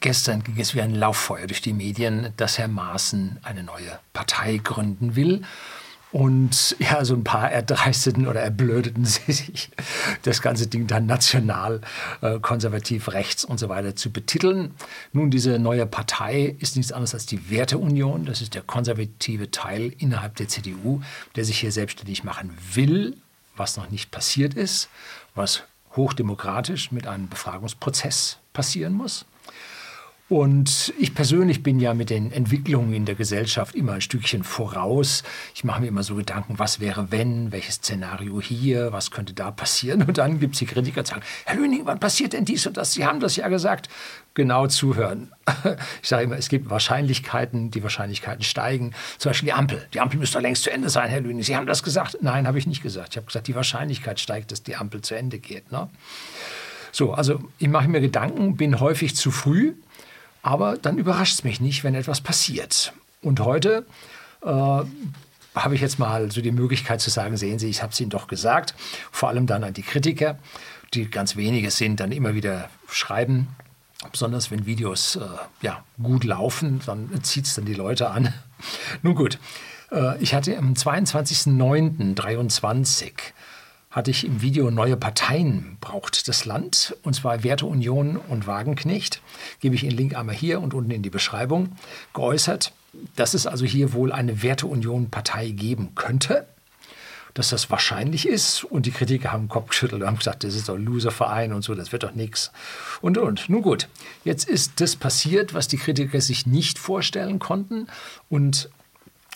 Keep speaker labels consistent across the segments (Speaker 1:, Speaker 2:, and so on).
Speaker 1: Gestern ging es wie ein Lauffeuer durch die Medien, dass Herr Maaßen eine neue Partei gründen will. Und ja, so ein paar erdreisteten oder erblödeten sie sich, das ganze Ding dann national, äh, konservativ, rechts und so weiter zu betiteln. Nun, diese neue Partei ist nichts anderes als die Werteunion. Das ist der konservative Teil innerhalb der CDU, der sich hier selbstständig machen will, was noch nicht passiert ist, was hochdemokratisch mit einem Befragungsprozess passieren muss. Und ich persönlich bin ja mit den Entwicklungen in der Gesellschaft immer ein Stückchen voraus. Ich mache mir immer so Gedanken, was wäre wenn, welches Szenario hier, was könnte da passieren. Und dann gibt es die Kritiker, die sagen, Herr Lüning, wann passiert denn dies und das? Sie haben das ja gesagt. Genau zuhören. Ich sage immer, es gibt Wahrscheinlichkeiten, die Wahrscheinlichkeiten steigen. Zum Beispiel die Ampel. Die Ampel müsste längst zu Ende sein, Herr Lüning. Sie haben das gesagt. Nein, habe ich nicht gesagt. Ich habe gesagt, die Wahrscheinlichkeit steigt, dass die Ampel zu Ende geht. Ne? So, also ich mache mir Gedanken, bin häufig zu früh aber dann überrascht es mich nicht, wenn etwas passiert. Und heute äh, habe ich jetzt mal so die Möglichkeit zu sagen, sehen Sie, ich habe es Ihnen doch gesagt. Vor allem dann an die Kritiker, die ganz wenige sind, dann immer wieder schreiben. Besonders wenn Videos äh, ja, gut laufen, dann zieht es dann die Leute an. Nun gut, äh, ich hatte am 22.09.23 hatte ich im Video Neue Parteien braucht das Land, und zwar Werteunion und Wagenknecht. Gebe ich Ihnen Link einmal hier und unten in die Beschreibung, geäußert, dass es also hier wohl eine Werteunion-Partei geben könnte, dass das wahrscheinlich ist. Und die Kritiker haben den Kopf geschüttelt und haben gesagt, das ist doch ein Loserverein und so, das wird doch nichts. Und, und. Nun gut, jetzt ist das passiert, was die Kritiker sich nicht vorstellen konnten. Und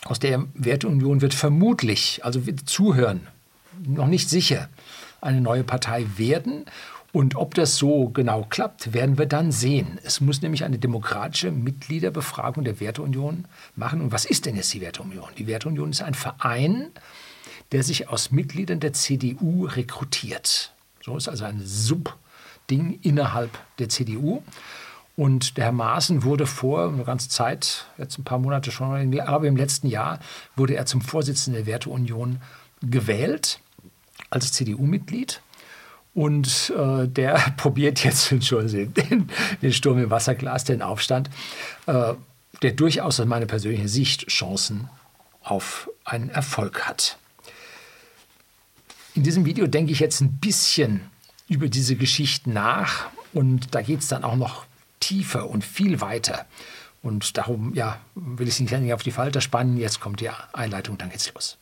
Speaker 1: aus der Werteunion wird vermutlich, also wird zuhören, noch nicht sicher eine neue Partei werden. Und ob das so genau klappt, werden wir dann sehen. Es muss nämlich eine demokratische Mitgliederbefragung der Werteunion machen. Und was ist denn jetzt die Werteunion? Die Werteunion ist ein Verein, der sich aus Mitgliedern der CDU rekrutiert. So ist also ein Subding innerhalb der CDU. Und der Herr Maaßen wurde vor einer ganzen Zeit, jetzt ein paar Monate schon, aber im letzten Jahr wurde er zum Vorsitzenden der Werteunion gewählt als CDU-Mitglied. Und äh, der probiert jetzt, Entschuldigung, den, den Sturm im Wasserglas, den Aufstand, äh, der durchaus aus meiner persönlichen Sicht Chancen auf einen Erfolg hat. In diesem Video denke ich jetzt ein bisschen über diese Geschichten nach und da geht es dann auch noch tiefer und viel weiter. Und darum ja, will ich Sie nicht auf die Falter spannen. Jetzt kommt die Einleitung, dann geht's los.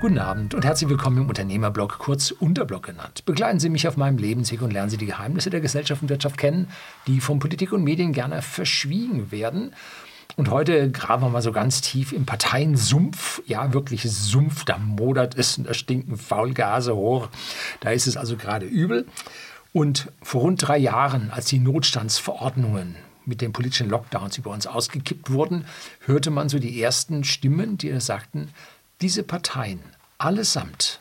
Speaker 1: Guten Abend und herzlich willkommen im Unternehmerblog, kurz Unterblog genannt. Begleiten Sie mich auf meinem Lebensweg und lernen Sie die Geheimnisse der Gesellschaft und Wirtschaft kennen, die von Politik und Medien gerne verschwiegen werden. Und heute graben wir mal so ganz tief im Parteiensumpf. Ja, wirklich Sumpf. Da modert es und da stinken Faulgase hoch. Da ist es also gerade übel. Und vor rund drei Jahren, als die Notstandsverordnungen mit den politischen Lockdowns über uns ausgekippt wurden, hörte man so die ersten Stimmen, die sagten, diese Parteien allesamt,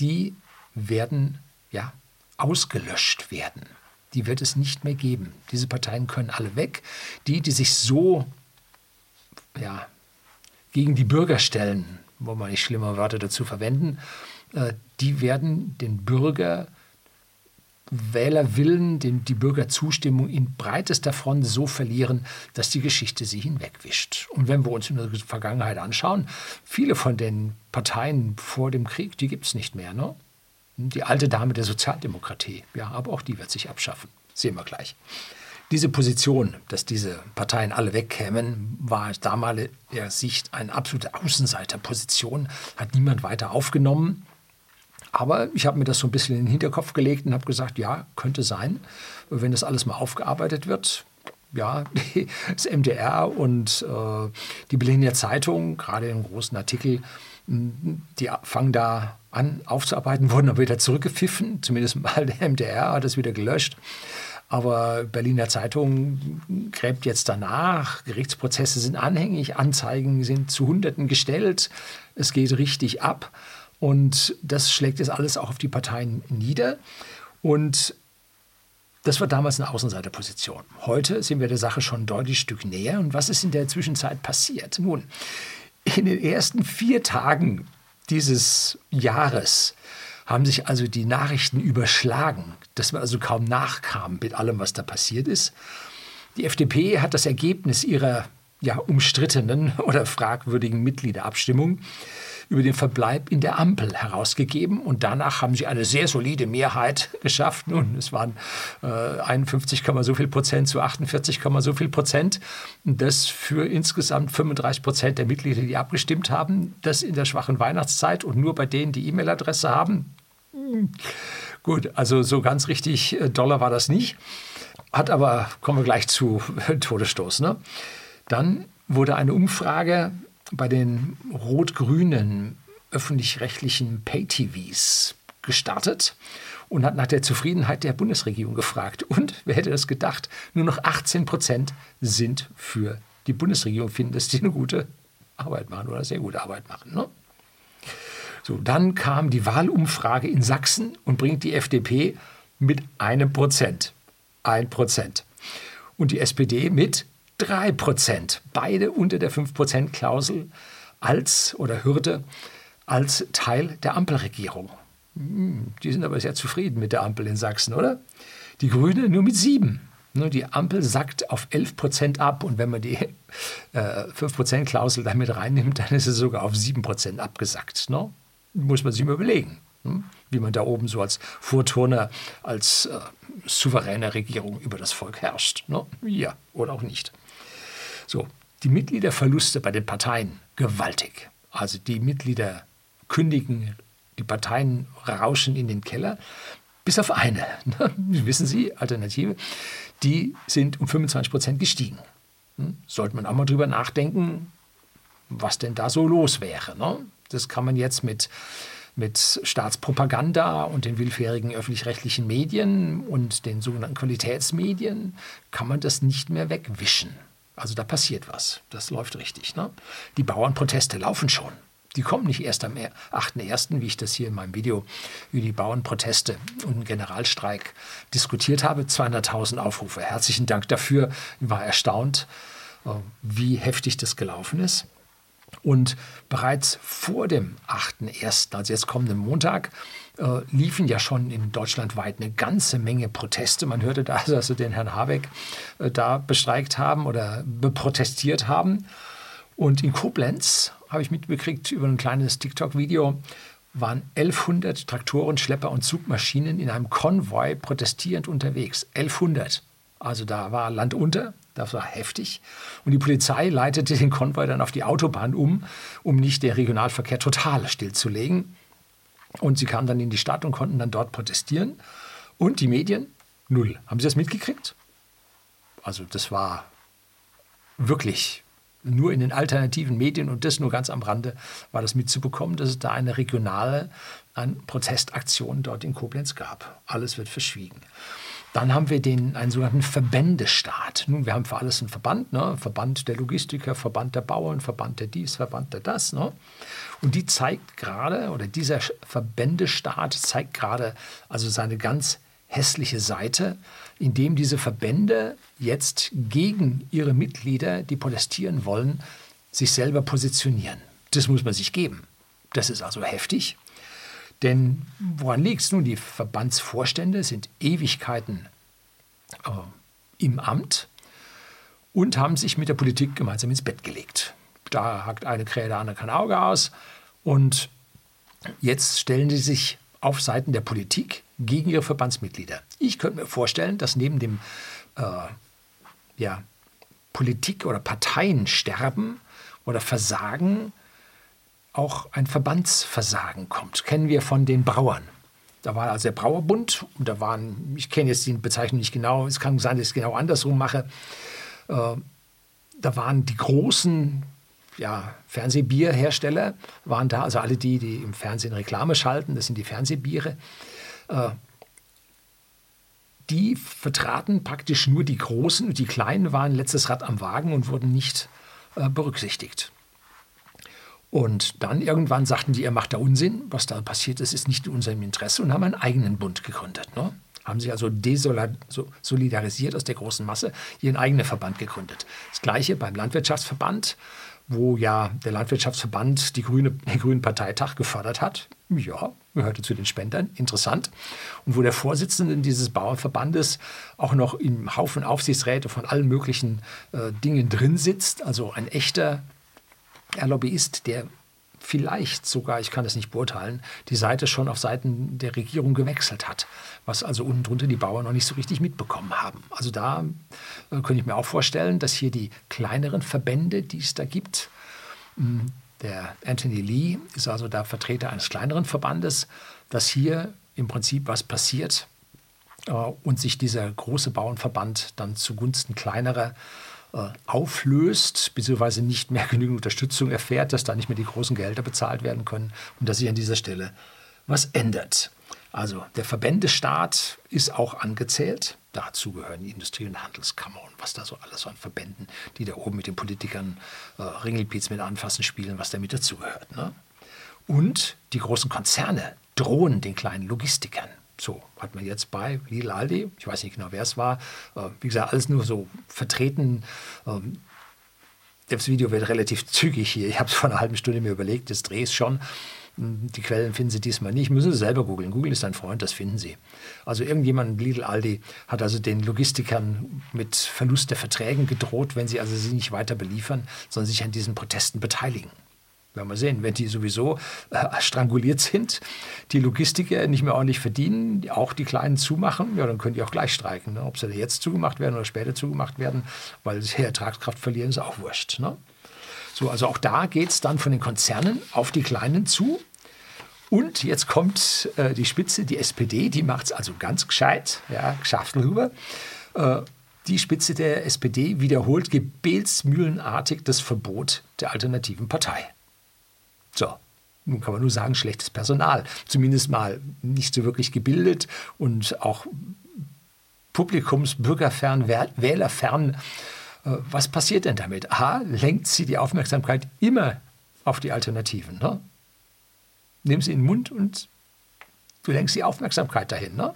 Speaker 1: die werden ja ausgelöscht werden. Die wird es nicht mehr geben. Diese Parteien können alle weg. Die, die sich so ja, gegen die Bürger stellen, wollen wir nicht schlimme Wörter dazu verwenden, äh, die werden den Bürger Wählerwillen, den, die Bürgerzustimmung in breitester Front so verlieren, dass die Geschichte sie hinwegwischt. Und wenn wir uns in der Vergangenheit anschauen, viele von den Parteien vor dem Krieg, die gibt es nicht mehr. Ne? Die alte Dame der Sozialdemokratie, ja, aber auch die wird sich abschaffen. Sehen wir gleich. Diese Position, dass diese Parteien alle wegkämen, war aus damaliger Sicht eine absolute Außenseiterposition, hat niemand weiter aufgenommen. Aber ich habe mir das so ein bisschen in den Hinterkopf gelegt und habe gesagt, ja, könnte sein, wenn das alles mal aufgearbeitet wird. Ja, das MDR und äh, die Berliner Zeitung, gerade im großen Artikel, die fangen da an aufzuarbeiten, wurden aber wieder zurückgepfiffen. Zumindest mal der MDR hat es wieder gelöscht. Aber Berliner Zeitung gräbt jetzt danach. Gerichtsprozesse sind anhängig, Anzeigen sind zu Hunderten gestellt. Es geht richtig ab. Und das schlägt jetzt alles auch auf die Parteien nieder. Und das war damals eine Außenseiterposition. Heute sind wir der Sache schon ein deutlich Stück näher. Und was ist in der Zwischenzeit passiert? Nun, in den ersten vier Tagen dieses Jahres haben sich also die Nachrichten überschlagen, dass man also kaum nachkam mit allem, was da passiert ist. Die FDP hat das Ergebnis ihrer ja, umstrittenen oder fragwürdigen Mitgliederabstimmung über den Verbleib in der Ampel herausgegeben. Und danach haben sie eine sehr solide Mehrheit geschafft. Nun, es waren äh, 51, so viel Prozent zu 48, so viel Prozent. Das für insgesamt 35 Prozent der Mitglieder, die abgestimmt haben. Das in der schwachen Weihnachtszeit und nur bei denen, die E-Mail-Adresse haben. Gut, also so ganz richtig äh, Dollar war das nicht. Hat aber, kommen wir gleich zu Todesstoß. Ne? Dann wurde eine Umfrage bei den rot-grünen öffentlich-rechtlichen Pay-TVs gestartet und hat nach der Zufriedenheit der Bundesregierung gefragt. Und wer hätte das gedacht? Nur noch 18 Prozent sind für die Bundesregierung, finden, dass die eine gute Arbeit machen oder sehr gute Arbeit machen. Ne? So, dann kam die Wahlumfrage in Sachsen und bringt die FDP mit einem Prozent. Ein Prozent. Und die SPD mit 3 Prozent, beide unter der 5-Prozent-Klausel als oder Hürde als Teil der Ampelregierung. Hm, die sind aber sehr zufrieden mit der Ampel in Sachsen, oder? Die Grüne nur mit 7. Die Ampel sackt auf 11 Prozent ab und wenn man die äh, 5-Prozent-Klausel damit reinnimmt, dann ist es sogar auf 7 Prozent abgesackt. Ne? Muss man sich mal überlegen. Hm? wie man da oben so als Vorturner, als äh, souveräne Regierung über das Volk herrscht. Ne? Ja, oder auch nicht. So, die Mitgliederverluste bei den Parteien gewaltig. Also die Mitglieder kündigen, die Parteien rauschen in den Keller, bis auf eine, ne? wissen Sie, Alternative, die sind um 25 Prozent gestiegen. Hm? Sollte man auch mal drüber nachdenken, was denn da so los wäre. Ne? Das kann man jetzt mit mit Staatspropaganda und den willfährigen öffentlich-rechtlichen Medien und den sogenannten Qualitätsmedien kann man das nicht mehr wegwischen. Also da passiert was. Das läuft richtig. Ne? Die Bauernproteste laufen schon. Die kommen nicht erst am 8.1., wie ich das hier in meinem Video über die Bauernproteste und den Generalstreik diskutiert habe. 200.000 Aufrufe. Herzlichen Dank dafür. Ich war erstaunt, äh, wie heftig das gelaufen ist. Und bereits vor dem 8.1., also jetzt kommenden Montag, äh, liefen ja schon in Deutschland weit eine ganze Menge Proteste. Man hörte da, dass sie den Herrn Habeck äh, da bestreikt haben oder protestiert haben. Und in Koblenz habe ich mitbekriegt über ein kleines TikTok-Video, waren 1100 Traktoren, Schlepper und Zugmaschinen in einem Konvoi protestierend unterwegs. 1100. Also da war Land unter, das war heftig. Und die Polizei leitete den Konvoi dann auf die Autobahn um, um nicht den Regionalverkehr total stillzulegen. Und sie kamen dann in die Stadt und konnten dann dort protestieren. Und die Medien? Null. Haben Sie das mitgekriegt? Also das war wirklich nur in den alternativen Medien und das nur ganz am Rande war das mitzubekommen, dass es da eine regionale eine Protestaktion dort in Koblenz gab. Alles wird verschwiegen. Dann haben wir den, einen sogenannten Verbändestaat. Nun, wir haben für alles einen Verband, ne? Verband der Logistiker, Verband der Bauern, Verband der dies, Verband der das. Ne? Und die zeigt gerade, oder dieser Verbändestaat zeigt gerade also seine ganz hässliche Seite, indem diese Verbände jetzt gegen ihre Mitglieder, die protestieren wollen, sich selber positionieren. Das muss man sich geben. Das ist also heftig. Denn woran liegt es nun? Die Verbandsvorstände sind Ewigkeiten äh, im Amt und haben sich mit der Politik gemeinsam ins Bett gelegt. Da hackt eine Krähe, der andere kein Auge aus. Und jetzt stellen sie sich auf Seiten der Politik gegen ihre Verbandsmitglieder. Ich könnte mir vorstellen, dass neben dem äh, ja, Politik- oder Parteiensterben oder Versagen auch ein Verbandsversagen kommt. Kennen wir von den Brauern. Da war also der Brauerbund und da waren, ich kenne jetzt die Bezeichnung nicht genau, es kann sein, dass ich es genau andersrum mache. Äh, da waren die großen ja, Fernsehbierhersteller, waren da, also alle die, die im Fernsehen Reklame schalten, das sind die Fernsehbiere. Äh, die vertraten praktisch nur die Großen und die Kleinen waren letztes Rad am Wagen und wurden nicht äh, berücksichtigt. Und dann irgendwann sagten die, ihr macht da Unsinn, was da passiert ist, ist nicht in unserem Interesse und haben einen eigenen Bund gegründet. Ne? Haben sich also desolidarisiert aus der großen Masse, ihren eigenen Verband gegründet. Das gleiche beim Landwirtschaftsverband, wo ja der Landwirtschaftsverband die Grüne, den Grünen Parteitag gefördert hat. Ja, gehörte zu den Spendern, interessant. Und wo der Vorsitzende dieses Bauernverbandes auch noch im Haufen Aufsichtsräte von allen möglichen äh, Dingen drin sitzt, also ein echter Lobbyist, der vielleicht sogar, ich kann das nicht beurteilen, die Seite schon auf Seiten der Regierung gewechselt hat, was also unten drunter die Bauern noch nicht so richtig mitbekommen haben. Also da äh, könnte ich mir auch vorstellen, dass hier die kleineren Verbände, die es da gibt, hm, der Anthony Lee ist also da Vertreter eines kleineren Verbandes, dass hier im Prinzip was passiert äh, und sich dieser große Bauernverband dann zugunsten kleinerer auflöst, beziehungsweise nicht mehr genügend Unterstützung erfährt, dass da nicht mehr die großen Gehälter bezahlt werden können und dass sich an dieser Stelle was ändert. Also der Verbändestaat ist auch angezählt. Dazu gehören die Industrie- und Handelskammer und was da so alles an Verbänden, die da oben mit den Politikern äh, Ringelpiez mit anfassen spielen, was damit dazugehört. Ne? Und die großen Konzerne drohen den kleinen Logistikern. So hat man jetzt bei Lidl Aldi, ich weiß nicht genau, wer es war, äh, wie gesagt, alles nur so vertreten. Ähm, das Video wird relativ zügig hier. Ich habe es vor einer halben Stunde mir überlegt, das drehe es schon. Die Quellen finden Sie diesmal nicht, müssen Sie selber googeln. Google ist ein Freund, das finden Sie. Also irgendjemand, Lidl Aldi, hat also den Logistikern mit Verlust der Verträgen gedroht, wenn sie also sie nicht weiter beliefern, sondern sich an diesen Protesten beteiligen. Werden wir sehen, wenn die sowieso äh, stranguliert sind, die Logistiker nicht mehr ordentlich verdienen, auch die Kleinen zumachen, ja, dann können die auch gleich streiken. Ne? Ob sie jetzt zugemacht werden oder später zugemacht werden, weil sie Ertragskraft verlieren, ist auch wurscht. Ne? So, also auch da geht es dann von den Konzernen auf die Kleinen zu. Und jetzt kommt äh, die Spitze, die SPD, die macht es also ganz gescheit, ja, geschafft rüber. Äh, die Spitze der SPD wiederholt gebetsmühlenartig das Verbot der alternativen Partei. So, nun kann man nur sagen, schlechtes Personal. Zumindest mal nicht so wirklich gebildet und auch publikumsbürgerfern, wählerfern. Äh, was passiert denn damit? A, lenkt sie die Aufmerksamkeit immer auf die Alternativen. Ne? nimm sie in den Mund und du lenkst die Aufmerksamkeit dahin. Ne?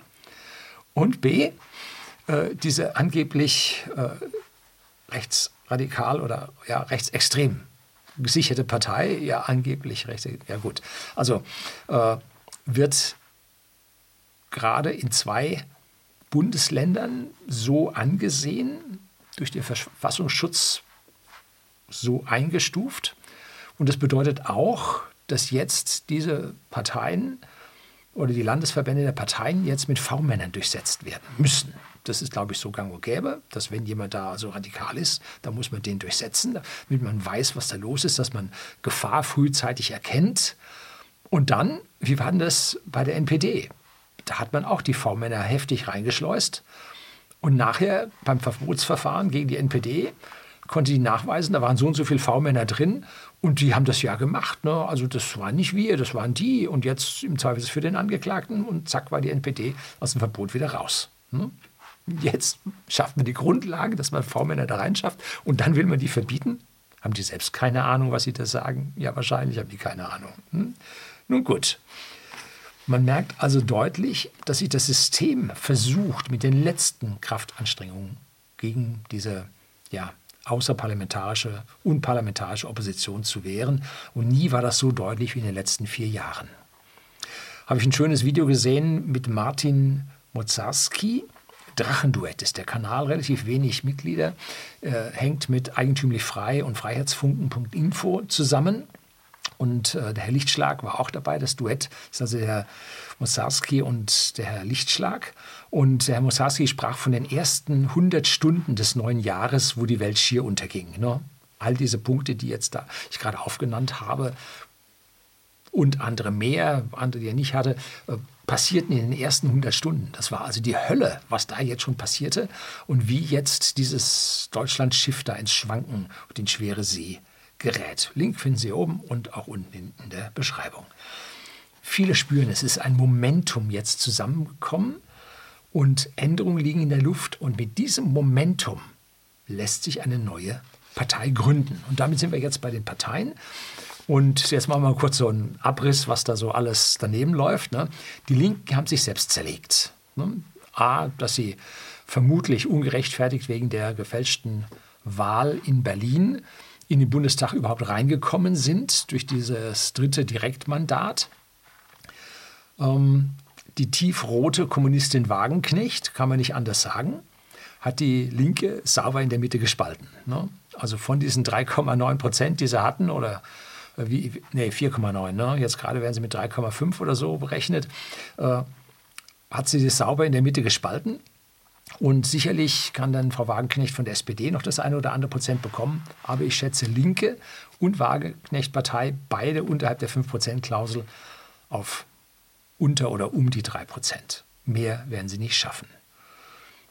Speaker 1: Und B, äh, diese angeblich äh, rechtsradikal oder ja, rechtsextrem gesicherte Partei, ja angeblich rechts, ja gut, also äh, wird gerade in zwei Bundesländern so angesehen, durch den Verfassungsschutz so eingestuft. Und das bedeutet auch, dass jetzt diese Parteien oder die Landesverbände der Parteien jetzt mit V-Männern durchsetzt werden müssen. Das ist, glaube ich, so gang und gäbe, dass wenn jemand da so radikal ist, dann muss man den durchsetzen, damit man weiß, was da los ist, dass man Gefahr frühzeitig erkennt. Und dann, wie war denn das bei der NPD? Da hat man auch die V-Männer heftig reingeschleust. Und nachher beim Verbotsverfahren gegen die NPD konnte die nachweisen, da waren so und so viele V-Männer drin und die haben das ja gemacht. Ne? Also das waren nicht wir, das waren die. Und jetzt im Zweifel für den Angeklagten und zack war die NPD aus dem Verbot wieder raus. Ne? Jetzt schafft man die Grundlage, dass man V-Männer da reinschafft und dann will man die verbieten. Haben die selbst keine Ahnung, was sie da sagen? Ja, wahrscheinlich haben die keine Ahnung. Hm? Nun gut. Man merkt also deutlich, dass sich das System versucht, mit den letzten Kraftanstrengungen gegen diese ja, außerparlamentarische, unparlamentarische Opposition zu wehren. Und nie war das so deutlich wie in den letzten vier Jahren. Habe ich ein schönes Video gesehen mit Martin Mozarski. Drachenduett ist der Kanal, relativ wenig Mitglieder, äh, hängt mit eigentümlich frei und freiheitsfunken.info zusammen. Und äh, der Herr Lichtschlag war auch dabei. Das Duett ist also der Herr Mosarski und der Herr Lichtschlag. Und der Herr Mosarski sprach von den ersten 100 Stunden des neuen Jahres, wo die Welt schier unterging. Ne? All diese Punkte, die jetzt da ich gerade aufgenannt habe und andere mehr, andere, die er nicht hatte, äh, passierten in den ersten 100 Stunden. Das war also die Hölle, was da jetzt schon passierte und wie jetzt dieses Deutschlandschiff da ins Schwanken und in schwere See gerät. Link finden Sie oben und auch unten in der Beschreibung. Viele spüren, es ist ein Momentum jetzt zusammengekommen und Änderungen liegen in der Luft und mit diesem Momentum lässt sich eine neue Partei gründen. Und damit sind wir jetzt bei den Parteien. Und jetzt machen wir mal kurz so einen Abriss, was da so alles daneben läuft. Ne? Die Linken haben sich selbst zerlegt. Ne? A, dass sie vermutlich ungerechtfertigt wegen der gefälschten Wahl in Berlin in den Bundestag überhaupt reingekommen sind durch dieses dritte Direktmandat. Ähm, die tiefrote Kommunistin Wagenknecht, kann man nicht anders sagen, hat die Linke sauber in der Mitte gespalten. Ne? Also von diesen 3,9 Prozent, die sie hatten, oder wie, nee, 4,9, ne? jetzt gerade werden sie mit 3,5 oder so berechnet, äh, hat sie das sauber in der Mitte gespalten. Und sicherlich kann dann Frau Wagenknecht von der SPD noch das eine oder andere Prozent bekommen. Aber ich schätze Linke und Wagenknecht-Partei beide unterhalb der 5-Prozent-Klausel auf unter oder um die 3 Prozent. Mehr werden sie nicht schaffen.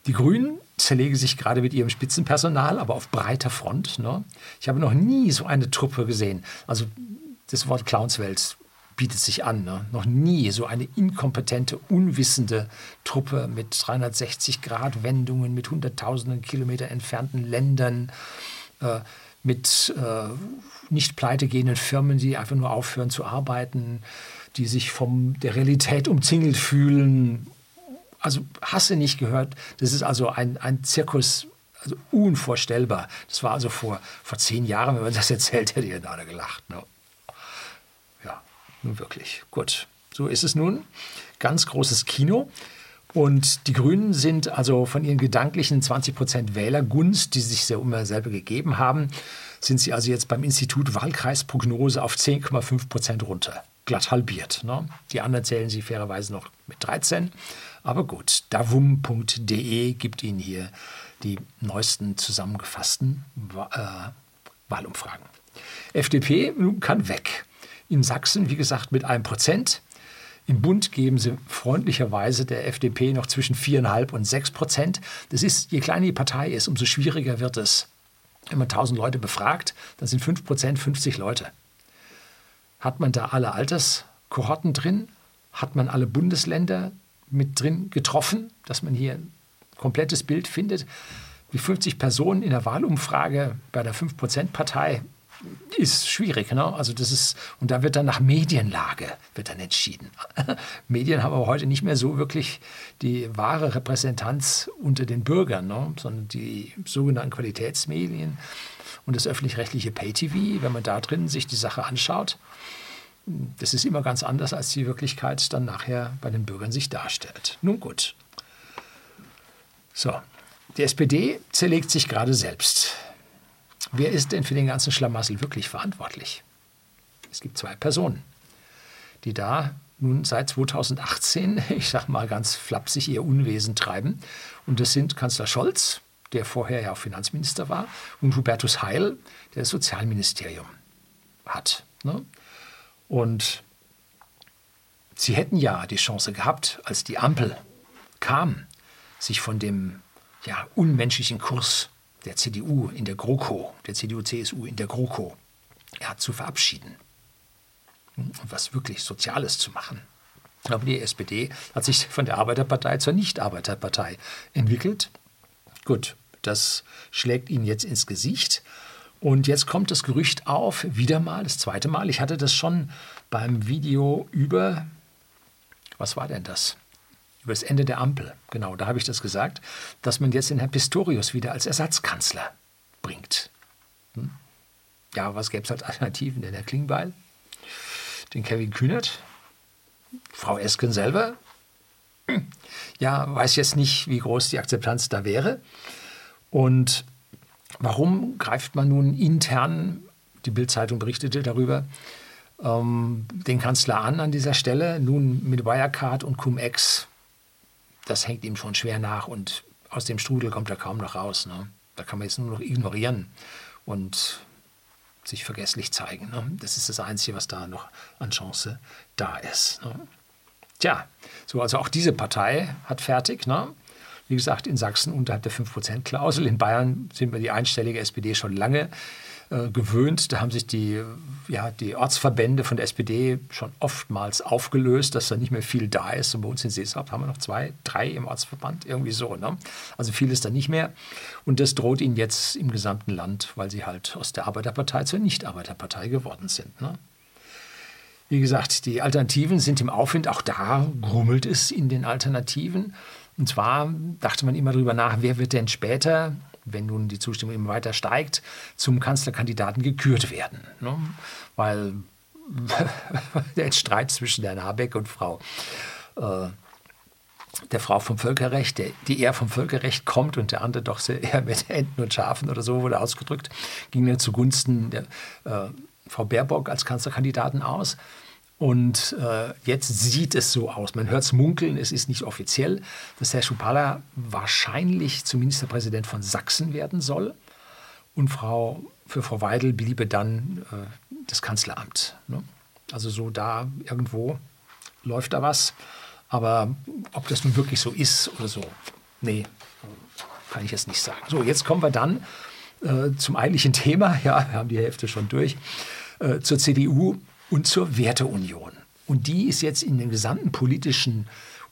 Speaker 1: Die Grünen zerlegen sich gerade mit ihrem Spitzenpersonal, aber auf breiter Front. Ne? Ich habe noch nie so eine Truppe gesehen. Also das Wort Clownswelt bietet sich an. Ne? Noch nie so eine inkompetente, unwissende Truppe mit 360-Grad-Wendungen, mit hunderttausenden Kilometer entfernten Ländern, äh, mit äh, nicht pleitegehenden Firmen, die einfach nur aufhören zu arbeiten, die sich von der Realität umzingelt fühlen. Also hasse nicht gehört. Das ist also ein, ein Zirkus, also unvorstellbar. Das war also vor, vor zehn Jahren, wenn man das erzählt, hätte ihr alle gelacht. Ne? Ja, nun wirklich. Gut, so ist es nun. Ganz großes Kino. Und die Grünen sind also von ihren gedanklichen 20 Prozent Wählergunst, die sie sich immer selber gegeben haben, sind sie also jetzt beim Institut Wahlkreisprognose auf 10,5 Prozent runter glatt halbiert. Ne? Die anderen zählen sie fairerweise noch mit 13. Aber gut, davum.de gibt Ihnen hier die neuesten zusammengefassten äh, Wahlumfragen. FDP kann weg. In Sachsen, wie gesagt, mit einem Prozent. Im Bund geben sie freundlicherweise der FDP noch zwischen 4,5 und 6 Prozent. Das ist, je kleiner die Partei ist, umso schwieriger wird es. Wenn man 1000 Leute befragt, dann sind 5 Prozent 50 Leute. Hat man da alle Alterskohorten drin? Hat man alle Bundesländer mit drin getroffen, dass man hier ein komplettes Bild findet? Die 50 Personen in der Wahlumfrage bei der 5%-Partei ist schwierig. Ne? Also das ist, und da wird dann nach Medienlage wird dann entschieden. Medien haben aber heute nicht mehr so wirklich die wahre Repräsentanz unter den Bürgern, ne? sondern die sogenannten Qualitätsmedien und das öffentlich-rechtliche Pay-TV, wenn man da drin sich die Sache anschaut, das ist immer ganz anders, als die Wirklichkeit dann nachher bei den Bürgern sich darstellt. Nun gut. So, die SPD zerlegt sich gerade selbst. Wer ist denn für den ganzen Schlamassel wirklich verantwortlich? Es gibt zwei Personen, die da nun seit 2018, ich sag mal ganz flapsig, ihr Unwesen treiben. Und das sind Kanzler Scholz, der vorher ja auch Finanzminister war, und Hubertus Heil, der das Sozialministerium hat. Ne? Und sie hätten ja die Chance gehabt, als die Ampel kam, sich von dem ja, unmenschlichen Kurs der CDU in der GroKo, der CDU-CSU in der GroKo, ja, zu verabschieden und was wirklich Soziales zu machen. Aber die SPD hat sich von der Arbeiterpartei zur Nicht-Arbeiterpartei entwickelt. Gut, das schlägt ihnen jetzt ins Gesicht. Und jetzt kommt das Gerücht auf, wieder mal, das zweite Mal. Ich hatte das schon beim Video über, was war denn das? Über das Ende der Ampel, genau, da habe ich das gesagt, dass man jetzt den Herrn Pistorius wieder als Ersatzkanzler bringt. Hm? Ja, was gäbe es als Alternativen? Den Herr Klingbeil, den Kevin Kühnert, Frau Esken selber. Hm. Ja, weiß jetzt nicht, wie groß die Akzeptanz da wäre. Und warum greift man nun intern, die Bildzeitung berichtete darüber, ähm, den Kanzler an an dieser Stelle, nun mit Wirecard und Cum-Ex, das hängt ihm schon schwer nach und aus dem Strudel kommt er kaum noch raus. Ne? Da kann man jetzt nur noch ignorieren und sich vergesslich zeigen. Ne? Das ist das Einzige, was da noch an Chance da ist. Ne? Tja, so also auch diese Partei hat fertig. Ne? Wie gesagt, in Sachsen unterhalb der 5%-Klausel. In Bayern sind wir die einstellige SPD schon lange äh, gewöhnt. Da haben sich die, ja, die Ortsverbände von der SPD schon oftmals aufgelöst, dass da nicht mehr viel da ist. Und bei uns in Seeshaupt haben wir noch zwei, drei im Ortsverband, irgendwie so. Ne? Also viel ist da nicht mehr. Und das droht ihnen jetzt im gesamten Land, weil sie halt aus der Arbeiterpartei zur Nicht-Arbeiterpartei geworden sind. Ne? Wie gesagt, die Alternativen sind im Aufwind. Auch da grummelt es in den Alternativen. Und zwar dachte man immer darüber nach, wer wird denn später wenn nun die Zustimmung immer weiter steigt, zum Kanzlerkandidaten gekürt werden. Ne? Weil der Streit zwischen Herrn Habeck und Frau äh, der Frau vom Völkerrecht, der, die eher vom Völkerrecht kommt und der andere doch sehr eher mit Enten und Schafen oder so wurde ausgedrückt, ging mir zugunsten der äh, Frau Baerbock als Kanzlerkandidaten aus. Und äh, jetzt sieht es so aus. Man hört es munkeln, es ist nicht offiziell, dass Herr Schupala wahrscheinlich zum Ministerpräsident von Sachsen werden soll. Und Frau, für Frau Weidel bliebe dann äh, das Kanzleramt. Ne? Also so da irgendwo läuft da was. Aber ob das nun wirklich so ist oder so, nee, kann ich jetzt nicht sagen. So, jetzt kommen wir dann äh, zum eigentlichen Thema. Ja, wir haben die Hälfte schon durch. Äh, zur CDU und zur Werteunion. Und die ist jetzt in der gesamten politischen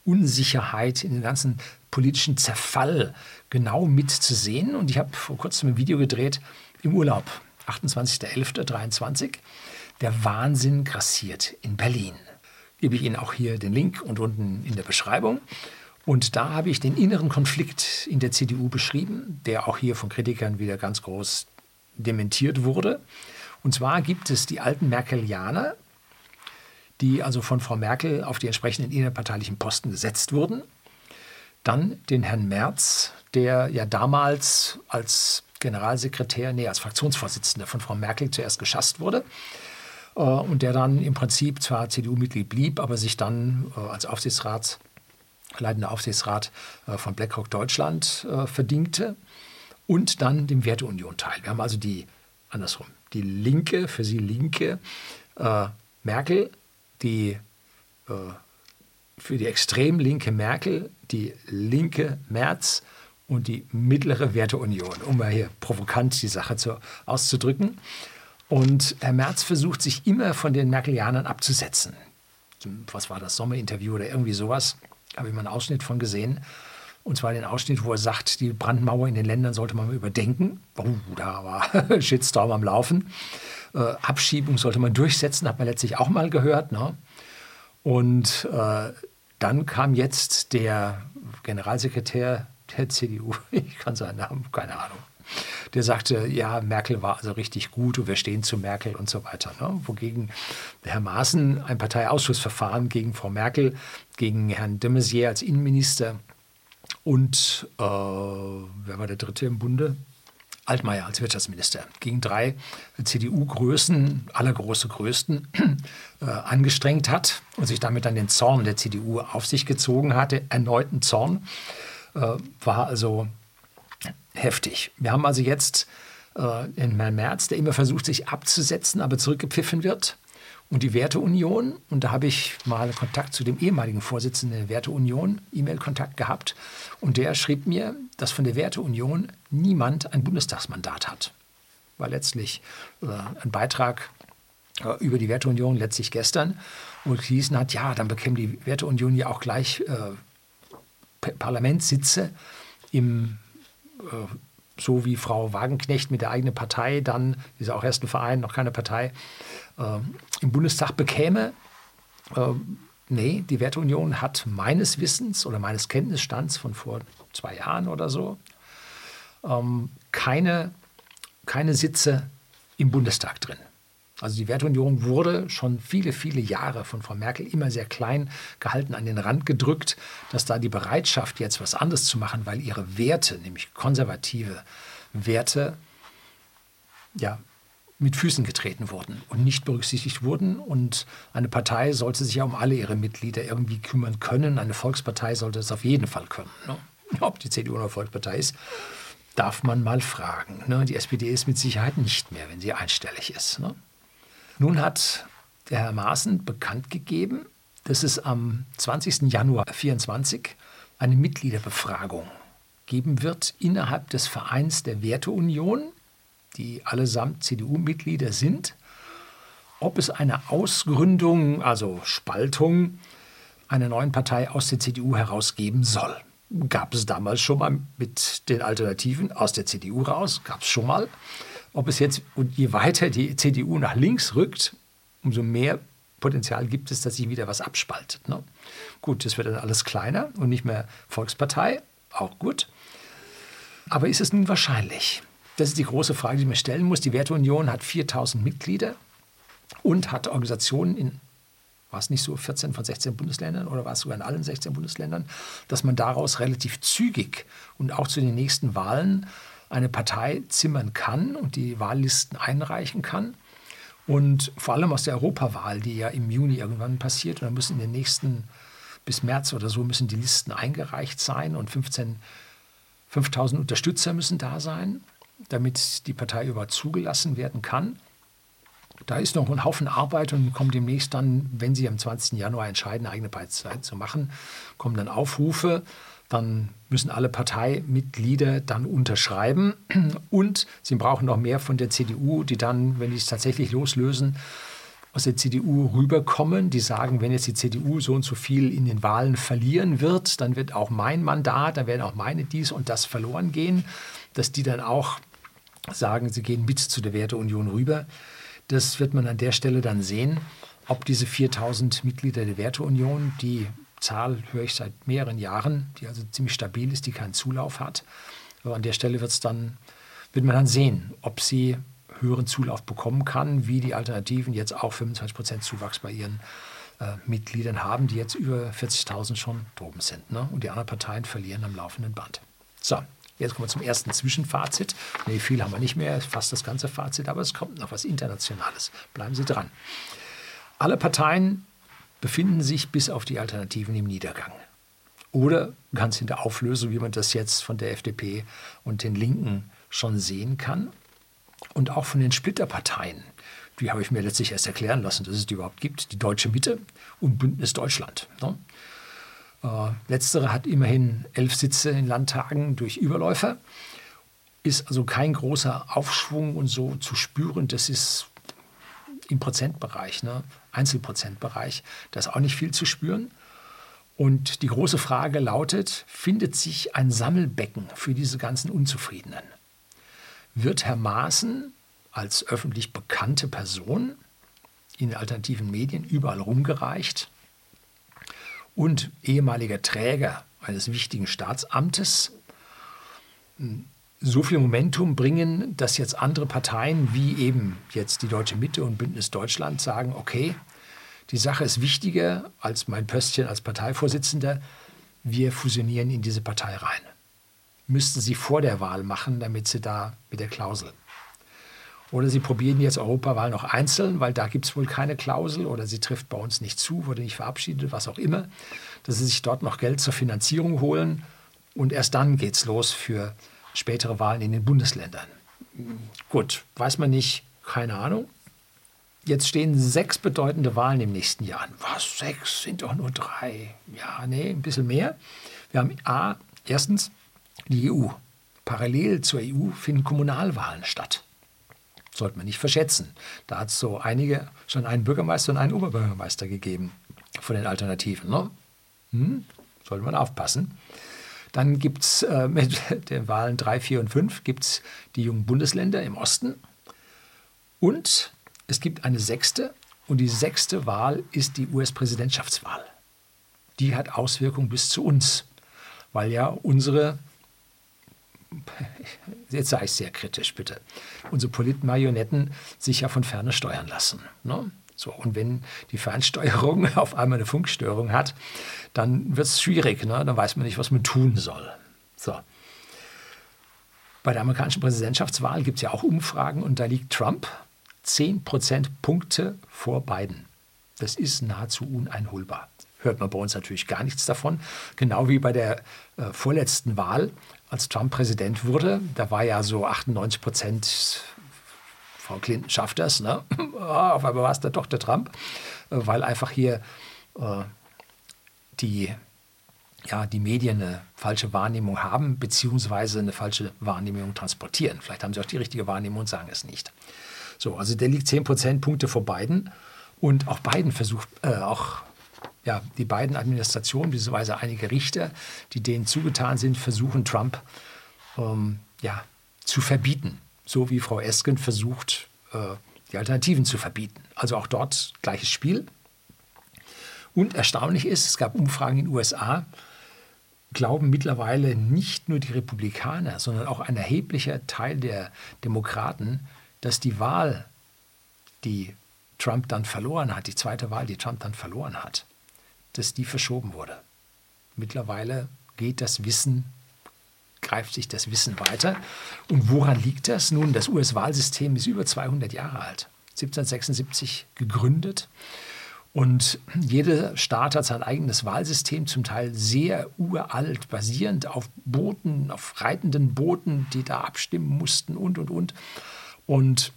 Speaker 1: Unsicherheit, in dem ganzen politischen Zerfall genau mitzusehen. Und ich habe vor kurzem ein Video gedreht im Urlaub, 28.11.23. Der Wahnsinn grassiert in Berlin. Gebe ich Ihnen auch hier den Link und unten in der Beschreibung. Und da habe ich den inneren Konflikt in der CDU beschrieben, der auch hier von Kritikern wieder ganz groß dementiert wurde. Und zwar gibt es die alten Merkelianer, die also von Frau Merkel auf die entsprechenden innerparteilichen Posten gesetzt wurden. Dann den Herrn Merz, der ja damals als Generalsekretär, nee, als Fraktionsvorsitzender von Frau Merkel zuerst geschasst wurde äh, und der dann im Prinzip zwar CDU-Mitglied blieb, aber sich dann äh, als Aufsichtsrat, leitender Aufsichtsrat äh, von BlackRock Deutschland verdingte und dann dem Werteunion teil. Wir haben also die, andersrum, die linke, für sie linke äh, Merkel, die äh, für die extrem linke Merkel, die linke Merz und die mittlere Werteunion, um mal hier provokant die Sache zu, auszudrücken. Und Herr Merz versucht sich immer von den Merkelianern abzusetzen. Was war das Sommerinterview oder irgendwie sowas? Habe ich mal einen Ausschnitt von gesehen. Und zwar den Ausschnitt, wo er sagt, die Brandmauer in den Ländern sollte man überdenken. Oh, da war Shitstorm am Laufen. Äh, Abschiebung sollte man durchsetzen, hat man letztlich auch mal gehört. Ne? Und äh, dann kam jetzt der Generalsekretär der CDU, ich kann seinen Namen, keine Ahnung, der sagte, ja, Merkel war also richtig gut und wir stehen zu Merkel und so weiter. Ne? Wogegen Herr Maaßen ein Parteiausschussverfahren gegen Frau Merkel, gegen Herrn de Maizière als Innenminister und äh, wer war der dritte im Bunde? Altmaier als Wirtschaftsminister gegen drei CDU-Größen, allergroße Größten, äh, angestrengt hat und sich damit dann den Zorn der CDU auf sich gezogen hatte, erneuten Zorn, äh, war also heftig. Wir haben also jetzt äh, in März, der immer versucht, sich abzusetzen, aber zurückgepfiffen wird und die Werteunion. Und da habe ich mal Kontakt zu dem ehemaligen Vorsitzenden der Werteunion, E-Mail-Kontakt gehabt. Und der schrieb mir, dass von der Werteunion niemand ein Bundestagsmandat hat. War letztlich äh, ein Beitrag äh, über die Werteunion, letztlich gestern, wo hießen hat, ja, dann bekäme die Werteunion ja auch gleich äh, Parlamentssitze im äh, so wie Frau Wagenknecht mit der eigenen Partei dann, die ist ja auch erst ein Verein, noch keine Partei, äh, im Bundestag bekäme. Äh, nee, die Werteunion hat meines Wissens oder meines Kenntnisstands von vor zwei Jahren oder so ähm, keine, keine Sitze im Bundestag drin. Also die Werteunion wurde schon viele, viele Jahre von Frau Merkel immer sehr klein gehalten, an den Rand gedrückt, dass da die Bereitschaft, jetzt was anderes zu machen, weil ihre Werte, nämlich konservative Werte, ja, mit Füßen getreten wurden und nicht berücksichtigt wurden. Und eine Partei sollte sich ja um alle ihre Mitglieder irgendwie kümmern können. Eine Volkspartei sollte es auf jeden Fall können. Ne? Ob die CDU eine Volkspartei ist, darf man mal fragen. Ne? Die SPD ist mit Sicherheit nicht mehr, wenn sie einstellig ist. Ne? Nun hat der Herr Maaßen bekannt gegeben, dass es am 20. Januar 2024 eine Mitgliederbefragung geben wird innerhalb des Vereins der Werteunion die allesamt CDU-Mitglieder sind, ob es eine Ausgründung, also Spaltung einer neuen Partei aus der CDU herausgeben soll. Gab es damals schon mal mit den Alternativen aus der CDU raus, gab es schon mal. Ob es jetzt, und je weiter die CDU nach links rückt, umso mehr Potenzial gibt es, dass sich wieder was abspaltet. Ne? Gut, das wird dann alles kleiner und nicht mehr Volkspartei, auch gut. Aber ist es nun wahrscheinlich? Das ist die große Frage, die man stellen muss. Die Werteunion hat 4000 Mitglieder und hat Organisationen in, war es nicht so, 14 von 16 Bundesländern oder war es sogar in allen 16 Bundesländern, dass man daraus relativ zügig und auch zu den nächsten Wahlen eine Partei zimmern kann und die Wahllisten einreichen kann. Und vor allem aus der Europawahl, die ja im Juni irgendwann passiert, und dann müssen in den nächsten, bis März oder so, müssen die Listen eingereicht sein und 15, 5000 Unterstützer müssen da sein, damit die Partei überhaupt zugelassen werden kann. Da ist noch ein Haufen Arbeit und kommt demnächst dann, wenn Sie am 20. Januar entscheiden, eigene Partei zu machen, kommen dann Aufrufe dann müssen alle Parteimitglieder dann unterschreiben. Und sie brauchen noch mehr von der CDU, die dann, wenn die es tatsächlich loslösen, aus der CDU rüberkommen, die sagen, wenn jetzt die CDU so und so viel in den Wahlen verlieren wird, dann wird auch mein Mandat, dann werden auch meine dies und das verloren gehen, dass die dann auch sagen, sie gehen mit zu der Werteunion rüber. Das wird man an der Stelle dann sehen, ob diese 4000 Mitglieder der Werteunion, die Zahl höre ich seit mehreren Jahren, die also ziemlich stabil ist, die keinen Zulauf hat. Aber an der Stelle wird's dann, wird man dann sehen, ob sie höheren Zulauf bekommen kann, wie die Alternativen jetzt auch 25 Prozent Zuwachs bei ihren äh, Mitgliedern haben, die jetzt über 40.000 schon droben sind. Ne? Und die anderen Parteien verlieren am laufenden Band. So, jetzt kommen wir zum ersten Zwischenfazit. Nee, viel haben wir nicht mehr, fast das ganze Fazit, aber es kommt noch was Internationales. Bleiben Sie dran. Alle Parteien befinden sich bis auf die Alternativen im Niedergang. Oder ganz in der Auflösung, wie man das jetzt von der FDP und den Linken schon sehen kann. Und auch von den Splitterparteien, die habe ich mir letztlich erst erklären lassen, dass es die überhaupt gibt, die Deutsche Mitte und Bündnis Deutschland. Ne? Äh, letztere hat immerhin elf Sitze in Landtagen durch Überläufer, ist also kein großer Aufschwung und so zu spüren. Das ist im Prozentbereich, ne? Einzelprozentbereich. Da ist auch nicht viel zu spüren. Und die große Frage lautet, findet sich ein Sammelbecken für diese ganzen Unzufriedenen? Wird Herr Maaßen als öffentlich bekannte Person in alternativen Medien überall rumgereicht und ehemaliger Träger eines wichtigen Staatsamtes so viel Momentum bringen, dass jetzt andere Parteien wie eben jetzt die Deutsche Mitte und Bündnis Deutschland sagen, okay, die Sache ist wichtiger als mein Pöstchen als Parteivorsitzender, wir fusionieren in diese Partei rein. Müssten sie vor der Wahl machen, damit sie da mit der Klausel. Oder sie probieren jetzt Europawahl noch einzeln, weil da gibt es wohl keine Klausel oder sie trifft bei uns nicht zu, wurde nicht verabschiedet, was auch immer, dass sie sich dort noch Geld zur Finanzierung holen und erst dann geht es los für spätere Wahlen in den Bundesländern. Gut, weiß man nicht, keine Ahnung. Jetzt stehen sechs bedeutende Wahlen im nächsten Jahr an. Was, sechs? Sind doch nur drei. Ja, nee, ein bisschen mehr. Wir haben A, erstens die EU. Parallel zur EU finden Kommunalwahlen statt. Sollte man nicht verschätzen. Da hat es so einige, schon einen Bürgermeister und einen Oberbürgermeister gegeben von den Alternativen. Ne? Hm? Sollte man aufpassen. Dann gibt es äh, mit den Wahlen 3, 4 und 5 gibt's die jungen Bundesländer im Osten. Und es gibt eine sechste. Und die sechste Wahl ist die US-Präsidentschaftswahl. Die hat Auswirkungen bis zu uns, weil ja unsere, jetzt sage ich sehr kritisch bitte, unsere Politmarionetten sich ja von ferne steuern lassen. Ne? So, und wenn die Fernsteuerung auf einmal eine Funkstörung hat, dann wird es schwierig. Ne? Dann weiß man nicht, was man tun soll. So. Bei der amerikanischen Präsidentschaftswahl gibt es ja auch Umfragen und da liegt Trump 10 Prozentpunkte vor Biden. Das ist nahezu uneinholbar. Hört man bei uns natürlich gar nichts davon. Genau wie bei der äh, vorletzten Wahl, als Trump Präsident wurde. Da war ja so 98 Prozent Frau Clinton schafft das. Ne? Auf einmal war es dann doch der Trump, äh, weil einfach hier äh, die, ja, die Medien eine falsche Wahrnehmung haben, beziehungsweise eine falsche Wahrnehmung transportieren. Vielleicht haben sie auch die richtige Wahrnehmung und sagen es nicht. So, also der liegt 10 Prozentpunkte vor Biden und auch Biden versucht, äh, auch ja, die beiden Administrationen, beziehungsweise einige Richter, die denen zugetan sind, versuchen Trump ähm, ja, zu verbieten so wie Frau Esken versucht, äh, die Alternativen zu verbieten. Also auch dort gleiches Spiel. Und erstaunlich ist, es gab Umfragen in den USA, glauben mittlerweile nicht nur die Republikaner, sondern auch ein erheblicher Teil der Demokraten, dass die Wahl, die Trump dann verloren hat, die zweite Wahl, die Trump dann verloren hat, dass die verschoben wurde. Mittlerweile geht das Wissen, greift sich das Wissen weiter. Und woran liegt das? Nun, das US-Wahlsystem ist über 200 Jahre alt, 1776 gegründet. Und jeder Staat hat sein eigenes Wahlsystem, zum Teil sehr uralt, basierend auf Booten, auf reitenden Booten, die da abstimmen mussten und, und, und. Und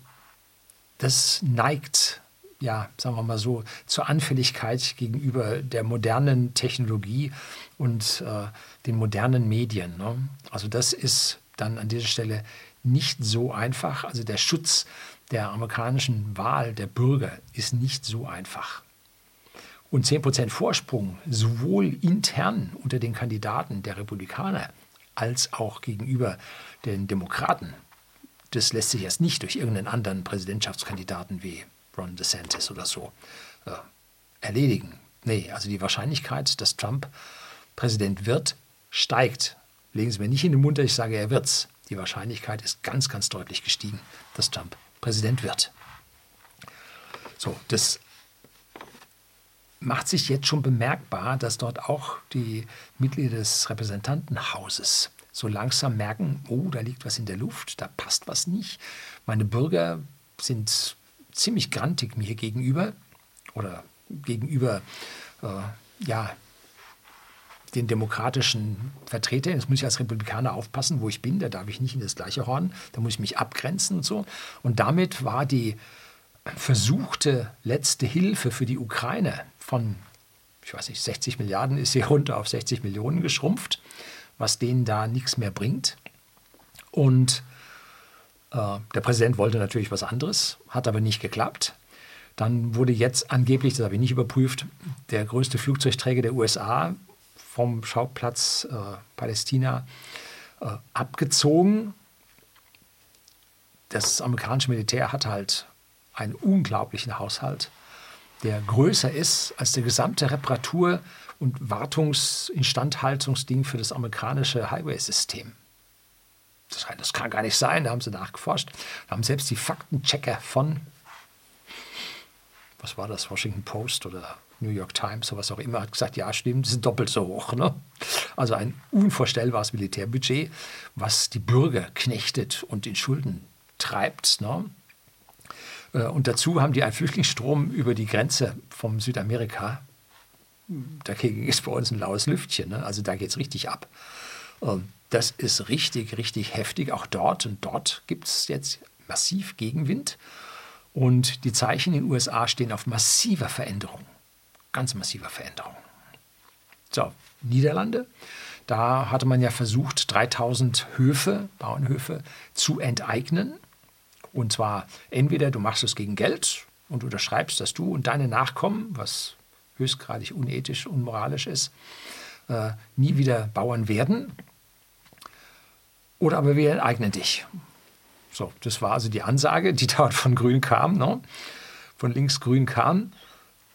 Speaker 1: das neigt ja, sagen wir mal so, zur Anfälligkeit gegenüber der modernen Technologie und äh, den modernen Medien. Ne? Also das ist dann an dieser Stelle nicht so einfach. Also der Schutz der amerikanischen Wahl der Bürger ist nicht so einfach. Und 10% Vorsprung sowohl intern unter den Kandidaten der Republikaner als auch gegenüber den Demokraten, das lässt sich erst nicht durch irgendeinen anderen Präsidentschaftskandidaten wie Ron DeSantis oder so äh, erledigen. Nee, also die Wahrscheinlichkeit, dass Trump Präsident wird, steigt. Legen Sie mir nicht in den Mund, dass ich sage, er wird's. Die Wahrscheinlichkeit ist ganz, ganz deutlich gestiegen, dass Trump Präsident wird. So, das macht sich jetzt schon bemerkbar, dass dort auch die Mitglieder des Repräsentantenhauses so langsam merken, oh, da liegt was in der Luft, da passt was nicht. Meine Bürger sind ziemlich grantig mir gegenüber oder gegenüber äh, ja, den demokratischen Vertretern. Jetzt muss ich als Republikaner aufpassen, wo ich bin. Da darf ich nicht in das gleiche Horn. Da muss ich mich abgrenzen und so. Und damit war die versuchte letzte Hilfe für die Ukraine von, ich weiß nicht, 60 Milliarden ist sie runter auf 60 Millionen geschrumpft, was denen da nichts mehr bringt. Und der Präsident wollte natürlich was anderes, hat aber nicht geklappt. Dann wurde jetzt angeblich, das habe ich nicht überprüft, der größte Flugzeugträger der USA vom Schauplatz äh, Palästina äh, abgezogen. Das amerikanische Militär hat halt einen unglaublichen Haushalt, der größer ist als der gesamte Reparatur- und Wartungs-Instandhaltungsding für das amerikanische Highway-System das, das kann gar nicht sein, da haben sie nachgeforscht. Da haben selbst die Faktenchecker von, was war das, Washington Post oder New York Times, sowas auch immer, hat gesagt, ja stimmt, das ist doppelt so hoch. Ne? Also ein unvorstellbares Militärbudget, was die Bürger knechtet und in Schulden treibt. Ne? Äh, und dazu haben die einen Flüchtlingsstrom über die Grenze vom Südamerika. Dagegen ist bei uns ein laues Lüftchen. Ne? Also da geht es richtig ab. Das ist richtig, richtig heftig, auch dort. Und dort gibt es jetzt massiv Gegenwind. Und die Zeichen in den USA stehen auf massiver Veränderung. Ganz massiver Veränderung. So, Niederlande. Da hatte man ja versucht, 3000 Höfe, Bauernhöfe, zu enteignen. Und zwar entweder du machst es gegen Geld und unterschreibst, dass du und deine Nachkommen, was höchstgradig unethisch, unmoralisch ist, äh, nie wieder Bauern werden. Oder aber wir enteignen dich. So, das war also die Ansage, die dort von Grün kam, ne? von links Grün kam.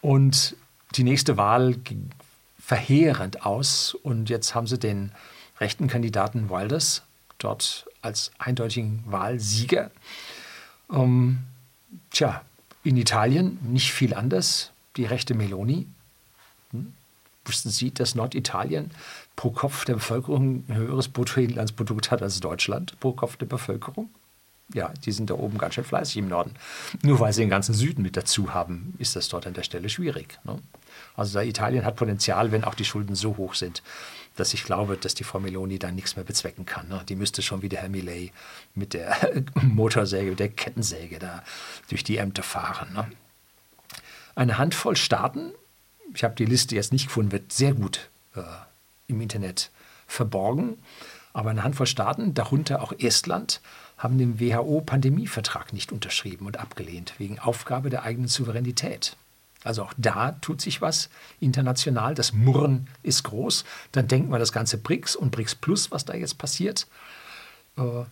Speaker 1: Und die nächste Wahl ging verheerend aus. Und jetzt haben sie den rechten Kandidaten Wilders dort als eindeutigen Wahlsieger. Ähm, tja, in Italien nicht viel anders. Die rechte Meloni. Hm? Wussten Sie, dass Norditalien pro Kopf der Bevölkerung ein höheres Bruttoinlandsprodukt hat als Deutschland pro Kopf der Bevölkerung? Ja, die sind da oben ganz schön fleißig im Norden. Nur weil sie den ganzen Süden mit dazu haben, ist das dort an der Stelle schwierig. Ne? Also Italien hat Potenzial, wenn auch die Schulden so hoch sind, dass ich glaube, dass die Frau Meloni da nichts mehr bezwecken kann. Ne? Die müsste schon wie der Herr Millet mit der Motorsäge, mit der Kettensäge da durch die Ämter fahren. Ne? Eine Handvoll Staaten ich habe die Liste jetzt nicht gefunden, wird sehr gut äh, im Internet verborgen. Aber eine Handvoll Staaten, darunter auch Estland, haben den WHO-Pandemievertrag nicht unterschrieben und abgelehnt, wegen Aufgabe der eigenen Souveränität. Also auch da tut sich was international. Das Murren ist groß. Dann denkt man das ganze BRICS und BRICS Plus, was da jetzt passiert. Äh,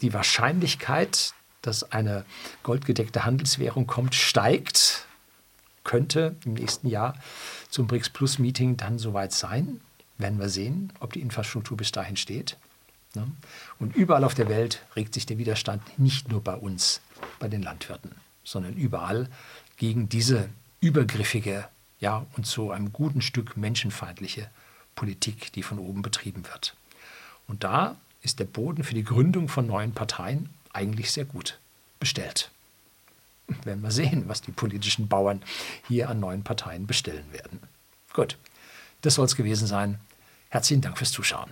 Speaker 1: die Wahrscheinlichkeit, dass eine goldgedeckte Handelswährung kommt, steigt könnte im nächsten Jahr zum BRICS Plus Meeting dann soweit sein. Werden wir sehen, ob die Infrastruktur bis dahin steht. Ne? Und überall auf der Welt regt sich der Widerstand nicht nur bei uns, bei den Landwirten, sondern überall gegen diese übergriffige ja, und zu einem guten Stück menschenfeindliche Politik, die von oben betrieben wird. Und da ist der Boden für die Gründung von neuen Parteien eigentlich sehr gut bestellt. Werden wir sehen, was die politischen Bauern hier an neuen Parteien bestellen werden. Gut, das soll es gewesen sein. Herzlichen Dank fürs Zuschauen.